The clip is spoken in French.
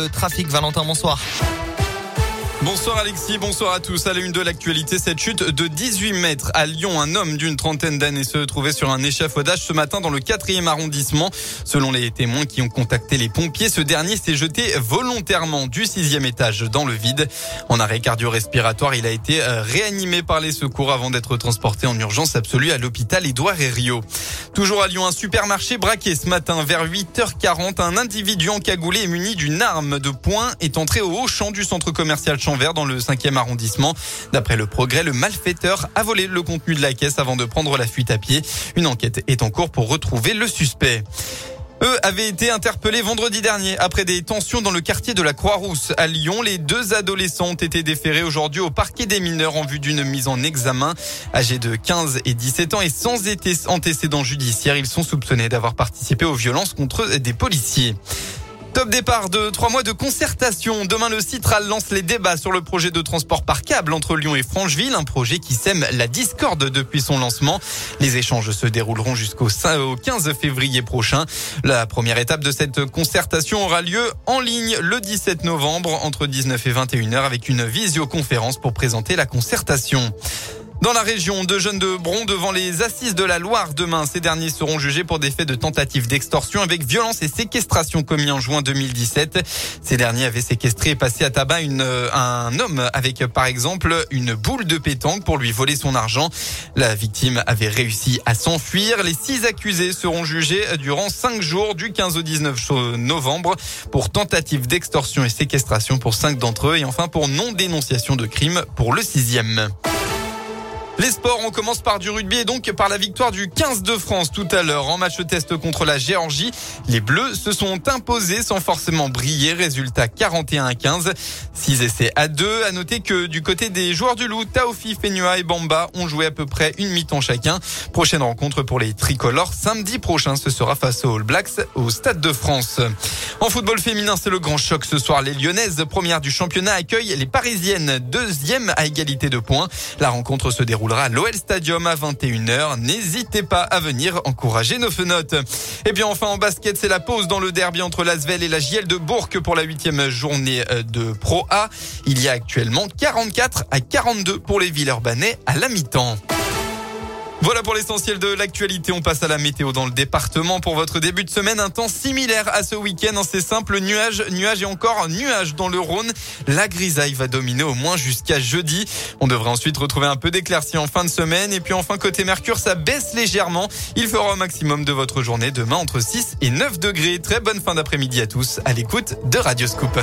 Le trafic, Valentin, bonsoir. Bonsoir Alexis, bonsoir à tous. À la une de l'actualité, cette chute de 18 mètres à Lyon, un homme d'une trentaine d'années se trouvait sur un échafaudage ce matin dans le 4e arrondissement. Selon les témoins qui ont contacté les pompiers, ce dernier s'est jeté volontairement du sixième étage dans le vide. En arrêt cardio-respiratoire, il a été euh, réanimé par les secours avant d'être transporté en urgence absolue à l'hôpital Édouard Herriot. Toujours à Lyon, un supermarché braqué ce matin vers 8h40. Un individu encagoulé et muni d'une arme de poing est entré au haut champ du centre commercial vert dans le 5e arrondissement. D'après le progrès, le malfaiteur a volé le contenu de la caisse avant de prendre la fuite à pied. Une enquête est en cours pour retrouver le suspect. Eux avaient été interpellés vendredi dernier après des tensions dans le quartier de la Croix-Rousse à Lyon. Les deux adolescents ont été déférés aujourd'hui au parquet des mineurs en vue d'une mise en examen. Âgés de 15 et 17 ans et sans antécédents judiciaires, ils sont soupçonnés d'avoir participé aux violences contre des policiers. Top départ de trois mois de concertation. Demain, le Citral lance les débats sur le projet de transport par câble entre Lyon et Francheville, un projet qui sème la discorde depuis son lancement. Les échanges se dérouleront jusqu'au 15 février prochain. La première étape de cette concertation aura lieu en ligne le 17 novembre entre 19 et 21 heures avec une visioconférence pour présenter la concertation. Dans la région, deux jeunes de Bron devant les assises de la Loire demain. Ces derniers seront jugés pour des faits de tentative d'extorsion avec violence et séquestration commis en juin 2017. Ces derniers avaient séquestré et passé à tabac une, euh, un homme avec par exemple une boule de pétanque pour lui voler son argent. La victime avait réussi à s'enfuir. Les six accusés seront jugés durant cinq jours du 15 au 19 novembre pour tentative d'extorsion et séquestration pour cinq d'entre eux et enfin pour non-dénonciation de crime pour le sixième. Les sports, on commence par du rugby et donc par la victoire du 15 de France tout à l'heure en match test contre la Géorgie. Les Bleus se sont imposés sans forcément briller. Résultat 41 à 15. 6 essais à 2. À noter que du côté des joueurs du Loup, Taofi, Fenua et Bamba ont joué à peu près une mi-temps chacun. Prochaine rencontre pour les tricolores samedi prochain. Ce sera face aux All Blacks au Stade de France. En football féminin, c'est le grand choc ce soir. Les Lyonnaises, première du championnat, accueillent les Parisiennes, deuxième à égalité de points. La rencontre se déroule à l'OL Stadium à 21h. N'hésitez pas à venir encourager nos fenotes. Et bien enfin en basket, c'est la pause dans le derby entre l'Asvel et la JL de Bourg pour la huitième journée euh, de Pro A. Il y a actuellement 44 à 42 pour les Villeurbanais à la mi-temps. Voilà pour l'essentiel de l'actualité. On passe à la météo dans le département pour votre début de semaine. Un temps similaire à ce week-end. C'est simple. Nuages, nuages et encore nuages dans le Rhône. La grisaille va dominer au moins jusqu'à jeudi. On devrait ensuite retrouver un peu d'éclaircie en fin de semaine. Et puis enfin, côté Mercure, ça baisse légèrement. Il fera au maximum de votre journée demain entre 6 et 9 degrés. Très bonne fin d'après-midi à tous à l'écoute de Radio Scoop.